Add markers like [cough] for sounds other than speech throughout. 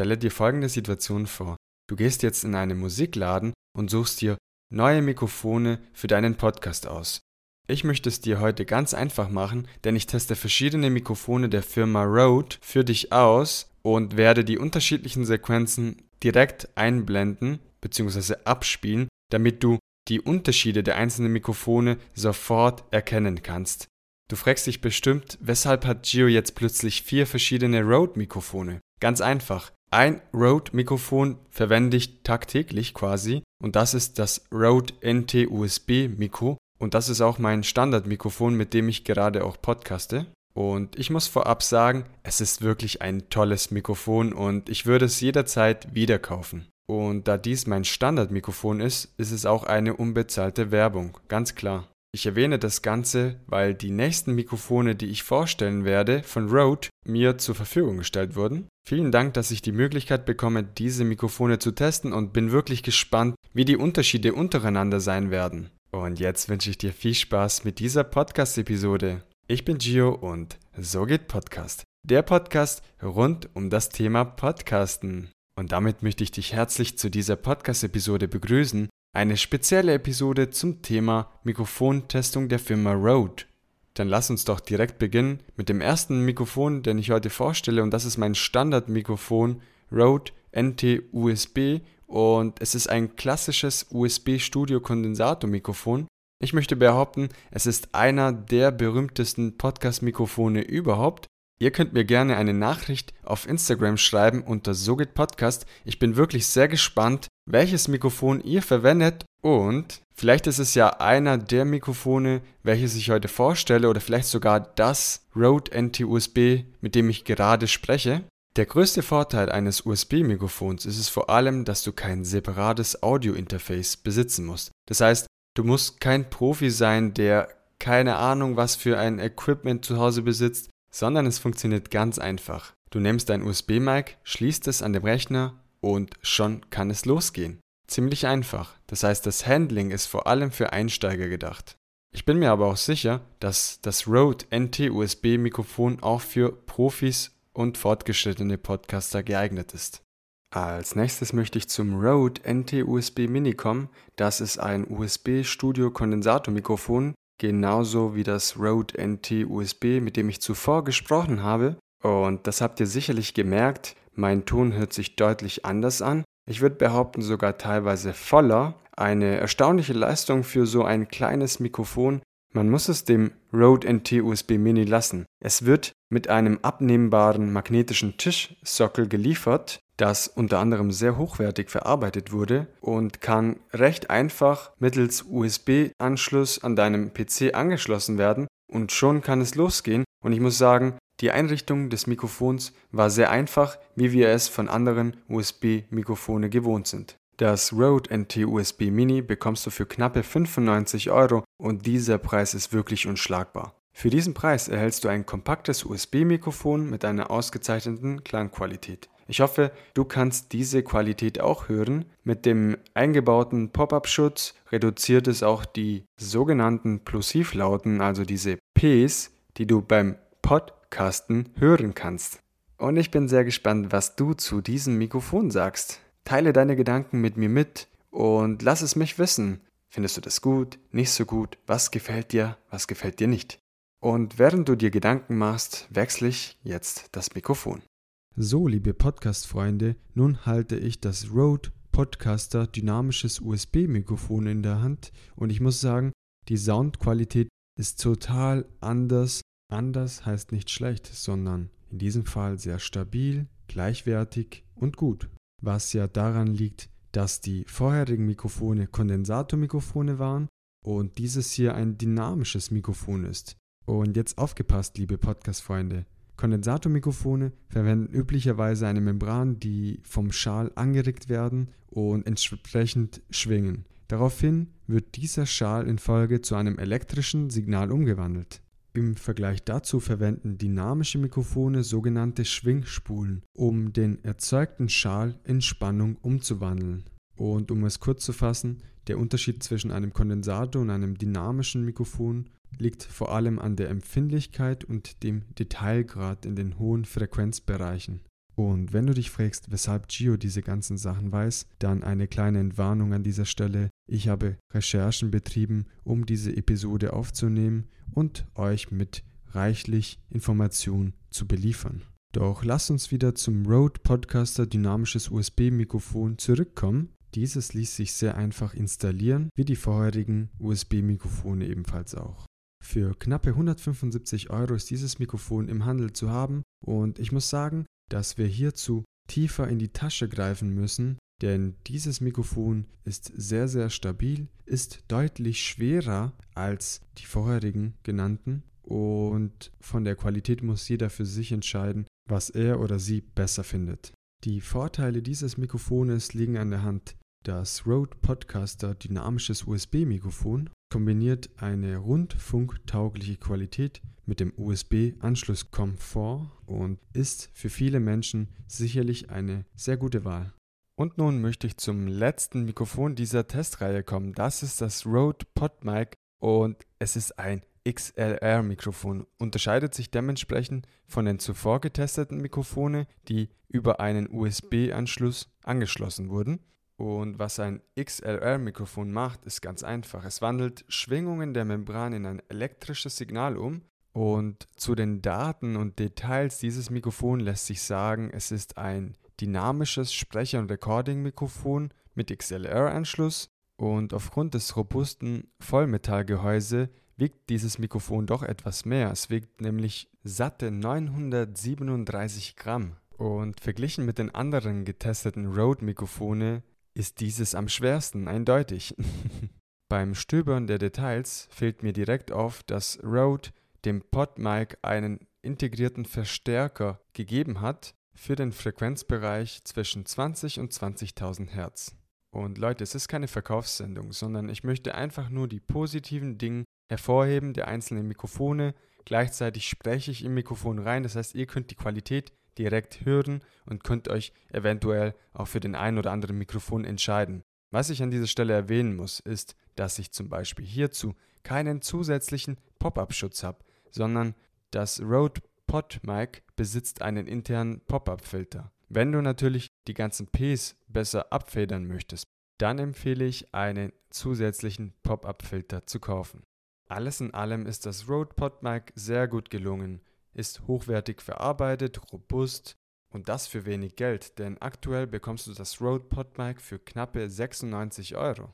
Stelle dir folgende Situation vor. Du gehst jetzt in einen Musikladen und suchst dir neue Mikrofone für deinen Podcast aus. Ich möchte es dir heute ganz einfach machen, denn ich teste verschiedene Mikrofone der Firma Rode für dich aus und werde die unterschiedlichen Sequenzen direkt einblenden bzw. abspielen, damit du die Unterschiede der einzelnen Mikrofone sofort erkennen kannst. Du fragst dich bestimmt, weshalb hat Gio jetzt plötzlich vier verschiedene Rode-Mikrofone? Ganz einfach. Ein Rode-Mikrofon verwende ich tagtäglich quasi und das ist das Rode NT-USB-Mikro und das ist auch mein Standardmikrofon, mit dem ich gerade auch podcaste. Und ich muss vorab sagen, es ist wirklich ein tolles Mikrofon und ich würde es jederzeit wieder kaufen. Und da dies mein Standardmikrofon ist, ist es auch eine unbezahlte Werbung, ganz klar. Ich erwähne das Ganze, weil die nächsten Mikrofone, die ich vorstellen werde, von Rode mir zur Verfügung gestellt wurden. Vielen Dank, dass ich die Möglichkeit bekomme, diese Mikrofone zu testen und bin wirklich gespannt, wie die Unterschiede untereinander sein werden. Und jetzt wünsche ich dir viel Spaß mit dieser Podcast-Episode. Ich bin Gio und so geht Podcast. Der Podcast rund um das Thema Podcasten. Und damit möchte ich dich herzlich zu dieser Podcast-Episode begrüßen. Eine spezielle Episode zum Thema Mikrofontestung der Firma Rode. Dann lass uns doch direkt beginnen mit dem ersten Mikrofon, den ich heute vorstelle, und das ist mein Standardmikrofon Rode NT-USB und es ist ein klassisches USB-Studio-Kondensatormikrofon. Ich möchte behaupten, es ist einer der berühmtesten Podcast-Mikrofone überhaupt Ihr könnt mir gerne eine Nachricht auf Instagram schreiben unter SoGit Podcast. Ich bin wirklich sehr gespannt, welches Mikrofon ihr verwendet und vielleicht ist es ja einer der Mikrofone, welches ich heute vorstelle oder vielleicht sogar das Rode NT-USB, mit dem ich gerade spreche. Der größte Vorteil eines USB-Mikrofons ist es vor allem, dass du kein separates Audio-Interface besitzen musst. Das heißt, du musst kein Profi sein, der keine Ahnung was für ein Equipment zu Hause besitzt sondern es funktioniert ganz einfach. Du nimmst dein USB-Mic, schließt es an dem Rechner und schon kann es losgehen. Ziemlich einfach. Das heißt, das Handling ist vor allem für Einsteiger gedacht. Ich bin mir aber auch sicher, dass das Rode NT-USB-Mikrofon auch für Profis und fortgeschrittene Podcaster geeignet ist. Als nächstes möchte ich zum Rode NT-USB Mini kommen. Das ist ein USB-Studio-Kondensatormikrofon, genauso wie das Rode NT USB, mit dem ich zuvor gesprochen habe. Und das habt ihr sicherlich gemerkt, mein Ton hört sich deutlich anders an. Ich würde behaupten sogar teilweise voller. Eine erstaunliche Leistung für so ein kleines Mikrofon. Man muss es dem Rode NT USB Mini lassen. Es wird mit einem abnehmbaren magnetischen Tischsockel geliefert, das unter anderem sehr hochwertig verarbeitet wurde und kann recht einfach mittels USB-Anschluss an deinem PC angeschlossen werden und schon kann es losgehen. Und ich muss sagen, die Einrichtung des Mikrofons war sehr einfach, wie wir es von anderen USB-Mikrofone gewohnt sind. Das Rode NT USB Mini bekommst du für knappe 95 Euro und dieser Preis ist wirklich unschlagbar. Für diesen Preis erhältst du ein kompaktes USB-Mikrofon mit einer ausgezeichneten Klangqualität. Ich hoffe, du kannst diese Qualität auch hören. Mit dem eingebauten Pop-up-Schutz reduziert es auch die sogenannten Plosivlauten, also diese Ps, die du beim Podcasten hören kannst. Und ich bin sehr gespannt, was du zu diesem Mikrofon sagst. Teile deine Gedanken mit mir mit und lass es mich wissen. Findest du das gut, nicht so gut? Was gefällt dir, was gefällt dir nicht? Und während du dir Gedanken machst, wechsle ich jetzt das Mikrofon. So, liebe Podcast-Freunde, nun halte ich das Rode Podcaster dynamisches USB-Mikrofon in der Hand und ich muss sagen, die Soundqualität ist total anders. Anders heißt nicht schlecht, sondern in diesem Fall sehr stabil, gleichwertig und gut. Was ja daran liegt, dass die vorherigen Mikrofone Kondensatormikrofone waren und dieses hier ein dynamisches Mikrofon ist. Und jetzt aufgepasst, liebe Podcast-Freunde. Kondensatormikrofone verwenden üblicherweise eine Membran, die vom Schal angeregt werden und entsprechend schwingen. Daraufhin wird dieser Schal in Folge zu einem elektrischen Signal umgewandelt. Im Vergleich dazu verwenden dynamische Mikrofone sogenannte Schwingspulen, um den erzeugten Schal in Spannung umzuwandeln. Und um es kurz zu fassen, der Unterschied zwischen einem Kondensator und einem dynamischen Mikrofon liegt vor allem an der Empfindlichkeit und dem Detailgrad in den hohen Frequenzbereichen. Und wenn du dich fragst, weshalb Gio diese ganzen Sachen weiß, dann eine kleine Entwarnung an dieser Stelle. Ich habe Recherchen betrieben, um diese Episode aufzunehmen und euch mit reichlich Informationen zu beliefern. Doch lasst uns wieder zum Rode Podcaster dynamisches USB-Mikrofon zurückkommen. Dieses ließ sich sehr einfach installieren, wie die vorherigen USB-Mikrofone ebenfalls auch. Für knappe 175 Euro ist dieses Mikrofon im Handel zu haben und ich muss sagen, dass wir hierzu tiefer in die Tasche greifen müssen, denn dieses Mikrofon ist sehr, sehr stabil, ist deutlich schwerer als die vorherigen genannten und von der Qualität muss jeder für sich entscheiden, was er oder sie besser findet. Die Vorteile dieses Mikrofones liegen an der Hand. Das Rode Podcaster dynamisches USB-Mikrofon kombiniert eine rundfunktaugliche Qualität mit dem USB-Anschlusskomfort und ist für viele Menschen sicherlich eine sehr gute Wahl. Und nun möchte ich zum letzten Mikrofon dieser Testreihe kommen. Das ist das Rode PodMic und es ist ein XLR-Mikrofon. Unterscheidet sich dementsprechend von den zuvor getesteten Mikrofone, die über einen USB-Anschluss angeschlossen wurden. Und was ein XLR-Mikrofon macht, ist ganz einfach. Es wandelt Schwingungen der Membran in ein elektrisches Signal um. Und zu den Daten und Details dieses Mikrofons lässt sich sagen, es ist ein dynamisches Sprecher- und Recording-Mikrofon mit XLR-Anschluss. Und aufgrund des robusten Vollmetallgehäuse wiegt dieses Mikrofon doch etwas mehr. Es wiegt nämlich satte 937 Gramm. Und verglichen mit den anderen getesteten Rode-Mikrofone ist dieses am schwersten, eindeutig. [laughs] Beim Stöbern der Details fällt mir direkt auf, dass Rode dem PodMic einen integrierten Verstärker gegeben hat für den Frequenzbereich zwischen 20 und 20.000 Hertz. Und Leute, es ist keine Verkaufssendung, sondern ich möchte einfach nur die positiven Dinge hervorheben der einzelnen Mikrofone. Gleichzeitig spreche ich im Mikrofon rein, das heißt, ihr könnt die Qualität direkt hören und könnt euch eventuell auch für den einen oder anderen Mikrofon entscheiden. Was ich an dieser Stelle erwähnen muss, ist, dass ich zum Beispiel hierzu keinen zusätzlichen Pop-up-Schutz habe, sondern das Rode PodMic besitzt einen internen Pop-up-Filter. Wenn du natürlich die ganzen Ps besser abfedern möchtest, dann empfehle ich einen zusätzlichen Pop-up-Filter zu kaufen. Alles in allem ist das Rode PodMic sehr gut gelungen ist hochwertig verarbeitet, robust und das für wenig Geld, denn aktuell bekommst du das Rode PodMic für knappe 96 Euro.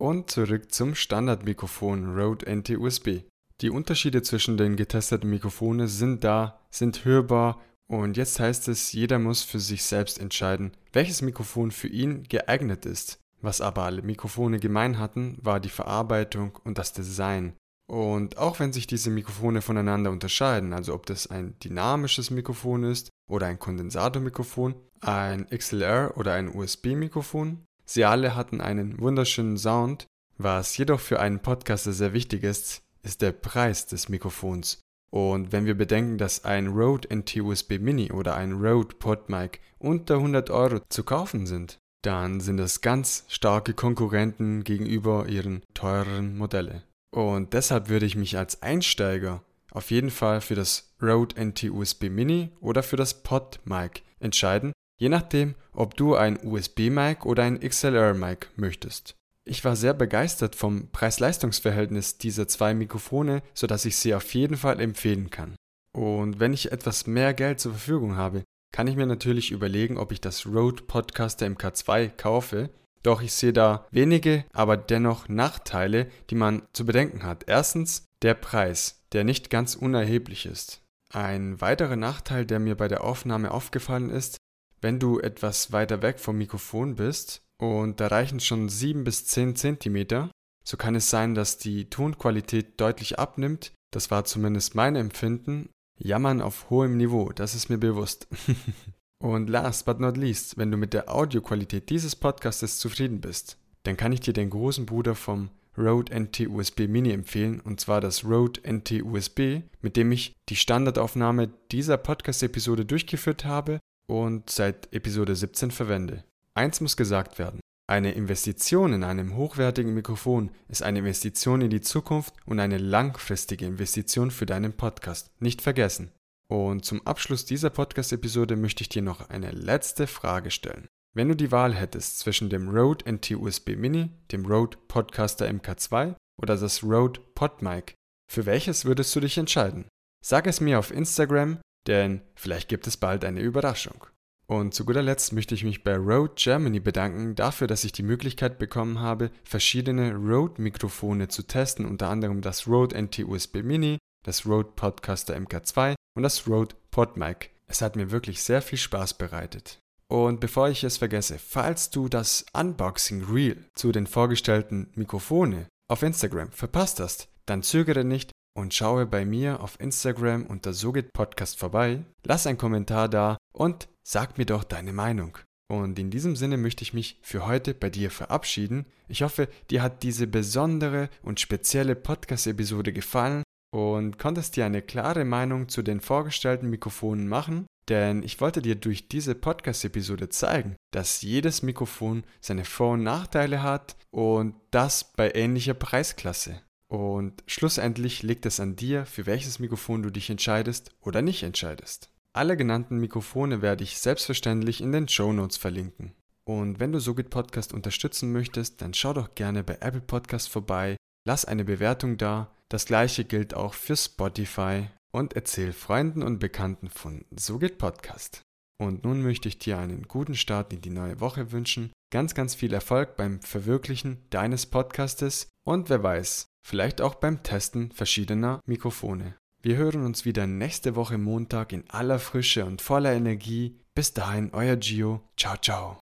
Und zurück zum Standardmikrofon Rode NT-USB. Die Unterschiede zwischen den getesteten Mikrofonen sind da, sind hörbar und jetzt heißt es, jeder muss für sich selbst entscheiden, welches Mikrofon für ihn geeignet ist. Was aber alle Mikrofone gemein hatten, war die Verarbeitung und das Design. Und auch wenn sich diese Mikrofone voneinander unterscheiden, also ob das ein dynamisches Mikrofon ist oder ein Kondensatormikrofon, ein XLR oder ein USB-Mikrofon, sie alle hatten einen wunderschönen Sound. Was jedoch für einen Podcaster sehr wichtig ist, ist der Preis des Mikrofons. Und wenn wir bedenken, dass ein Rode NT-USB Mini oder ein Rode PodMic unter 100 Euro zu kaufen sind, dann sind das ganz starke Konkurrenten gegenüber ihren teureren Modelle. Und deshalb würde ich mich als Einsteiger auf jeden Fall für das Rode NT-USB Mini oder für das Pod-Mic entscheiden, je nachdem, ob du ein USB-Mic oder ein XLR-Mic möchtest. Ich war sehr begeistert vom Preis-Leistungs-Verhältnis dieser zwei Mikrofone, sodass ich sie auf jeden Fall empfehlen kann. Und wenn ich etwas mehr Geld zur Verfügung habe, kann ich mir natürlich überlegen, ob ich das Rode Podcaster MK2 kaufe doch ich sehe da wenige, aber dennoch Nachteile, die man zu bedenken hat. Erstens der Preis, der nicht ganz unerheblich ist. Ein weiterer Nachteil, der mir bei der Aufnahme aufgefallen ist, wenn du etwas weiter weg vom Mikrofon bist und da reichen schon 7 bis 10 Zentimeter, so kann es sein, dass die Tonqualität deutlich abnimmt. Das war zumindest mein Empfinden. Jammern auf hohem Niveau, das ist mir bewusst. [laughs] Und last but not least, wenn du mit der Audioqualität dieses Podcastes zufrieden bist, dann kann ich dir den großen Bruder vom Rode NT USB Mini empfehlen, und zwar das Rode NT USB, mit dem ich die Standardaufnahme dieser Podcast-Episode durchgeführt habe und seit Episode 17 verwende. Eins muss gesagt werden. Eine Investition in einem hochwertigen Mikrofon ist eine Investition in die Zukunft und eine langfristige Investition für deinen Podcast. Nicht vergessen. Und zum Abschluss dieser Podcast-Episode möchte ich dir noch eine letzte Frage stellen. Wenn du die Wahl hättest zwischen dem Rode NT USB Mini, dem Rode Podcaster MK2 oder das Rode PodMic, für welches würdest du dich entscheiden? Sag es mir auf Instagram, denn vielleicht gibt es bald eine Überraschung. Und zu guter Letzt möchte ich mich bei Rode Germany bedanken dafür, dass ich die Möglichkeit bekommen habe, verschiedene Rode-Mikrofone zu testen, unter anderem das Rode NT USB Mini, das Rode Podcaster MK2 und das Rode PodMic. Es hat mir wirklich sehr viel Spaß bereitet. Und bevor ich es vergesse, falls du das Unboxing Reel zu den vorgestellten Mikrofone auf Instagram verpasst hast, dann zögere nicht und schaue bei mir auf Instagram unter SoGit Podcast vorbei, lass einen Kommentar da und sag mir doch deine Meinung. Und in diesem Sinne möchte ich mich für heute bei dir verabschieden. Ich hoffe, dir hat diese besondere und spezielle Podcast-Episode gefallen und konntest dir eine klare Meinung zu den vorgestellten Mikrofonen machen denn ich wollte dir durch diese Podcast-Episode zeigen, dass jedes Mikrofon seine Vor- und Nachteile hat und das bei ähnlicher Preisklasse. Und schlussendlich liegt es an dir, für welches Mikrofon du dich entscheidest oder nicht entscheidest. Alle genannten Mikrofone werde ich selbstverständlich in den Show Notes verlinken. Und wenn du Sogit Podcast unterstützen möchtest, dann schau doch gerne bei Apple Podcast vorbei, lass eine Bewertung da. Das gleiche gilt auch für Spotify und erzähl Freunden und Bekannten von So geht Podcast. Und nun möchte ich dir einen guten Start in die neue Woche wünschen, ganz, ganz viel Erfolg beim Verwirklichen deines Podcastes und wer weiß, vielleicht auch beim Testen verschiedener Mikrofone. Wir hören uns wieder nächste Woche Montag in aller Frische und voller Energie. Bis dahin, euer Gio. Ciao, ciao.